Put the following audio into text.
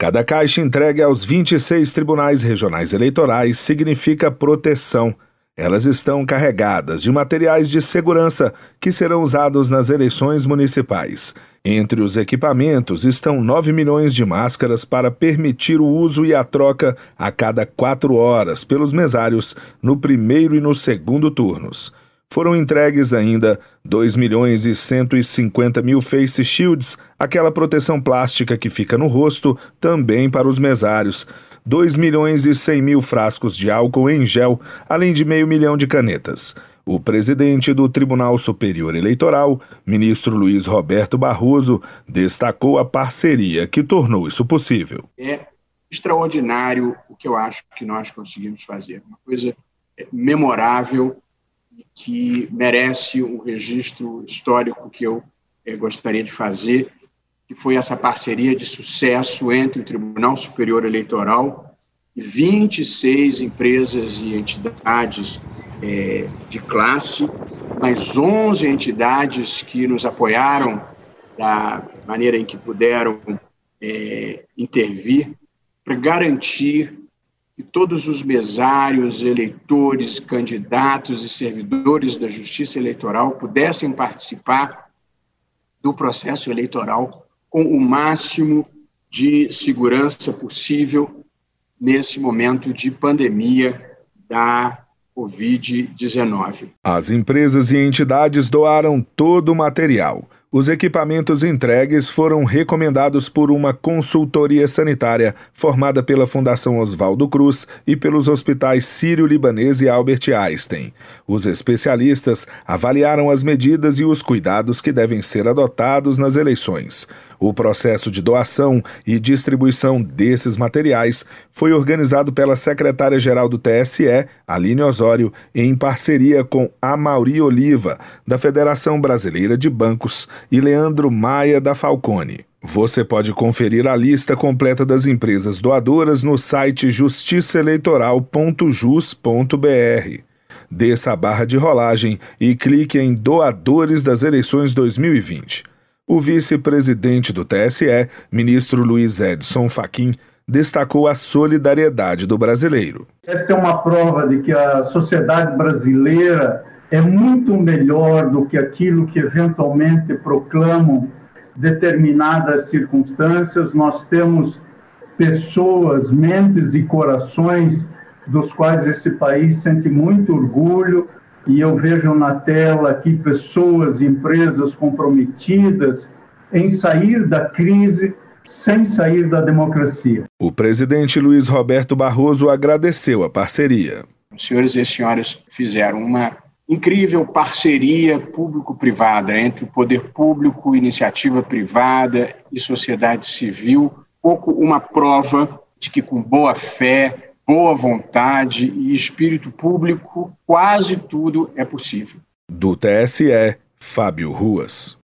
Cada caixa entregue aos 26 tribunais regionais eleitorais significa proteção. Elas estão carregadas de materiais de segurança que serão usados nas eleições municipais. Entre os equipamentos estão 9 milhões de máscaras para permitir o uso e a troca a cada quatro horas pelos mesários no primeiro e no segundo turnos. Foram entregues ainda 2 milhões e 150 mil face shields, aquela proteção plástica que fica no rosto, também para os mesários. 2 milhões e 100 mil frascos de álcool em gel, além de meio milhão de canetas. O presidente do Tribunal Superior Eleitoral, ministro Luiz Roberto Barroso, destacou a parceria que tornou isso possível. É extraordinário o que eu acho que nós conseguimos fazer. Uma coisa memorável que merece um registro histórico que eu eh, gostaria de fazer, que foi essa parceria de sucesso entre o Tribunal Superior Eleitoral e 26 empresas e entidades eh, de classe, mais 11 entidades que nos apoiaram da maneira em que puderam eh, intervir para garantir que todos os mesários, eleitores, candidatos e servidores da Justiça Eleitoral pudessem participar do processo eleitoral com o máximo de segurança possível nesse momento de pandemia da Covid-19. As empresas e entidades doaram todo o material os equipamentos entregues foram recomendados por uma consultoria sanitária formada pela Fundação Oswaldo Cruz e pelos hospitais Sírio-Libanês e Albert Einstein. Os especialistas avaliaram as medidas e os cuidados que devem ser adotados nas eleições. O processo de doação e distribuição desses materiais foi organizado pela secretária-geral do TSE, Aline Osório, em parceria com Amauri Oliva, da Federação Brasileira de Bancos, e Leandro Maia, da Falcone. Você pode conferir a lista completa das empresas doadoras no site justiçaeleitoral.jus.br. Desça a barra de rolagem e clique em Doadores das Eleições 2020. O vice-presidente do TSE, ministro Luiz Edson Fachin, destacou a solidariedade do brasileiro. Esta é uma prova de que a sociedade brasileira é muito melhor do que aquilo que eventualmente proclamam determinadas circunstâncias. Nós temos pessoas, mentes e corações dos quais esse país sente muito orgulho e eu vejo na tela aqui pessoas e empresas comprometidas em sair da crise sem sair da democracia. O presidente Luiz Roberto Barroso agradeceu a parceria. Os senhores e senhoras fizeram uma incrível parceria público-privada entre o poder público, iniciativa privada e sociedade civil, pouco uma prova de que com boa fé boa vontade e espírito público, quase tudo é possível. Do TSE, Fábio Ruas.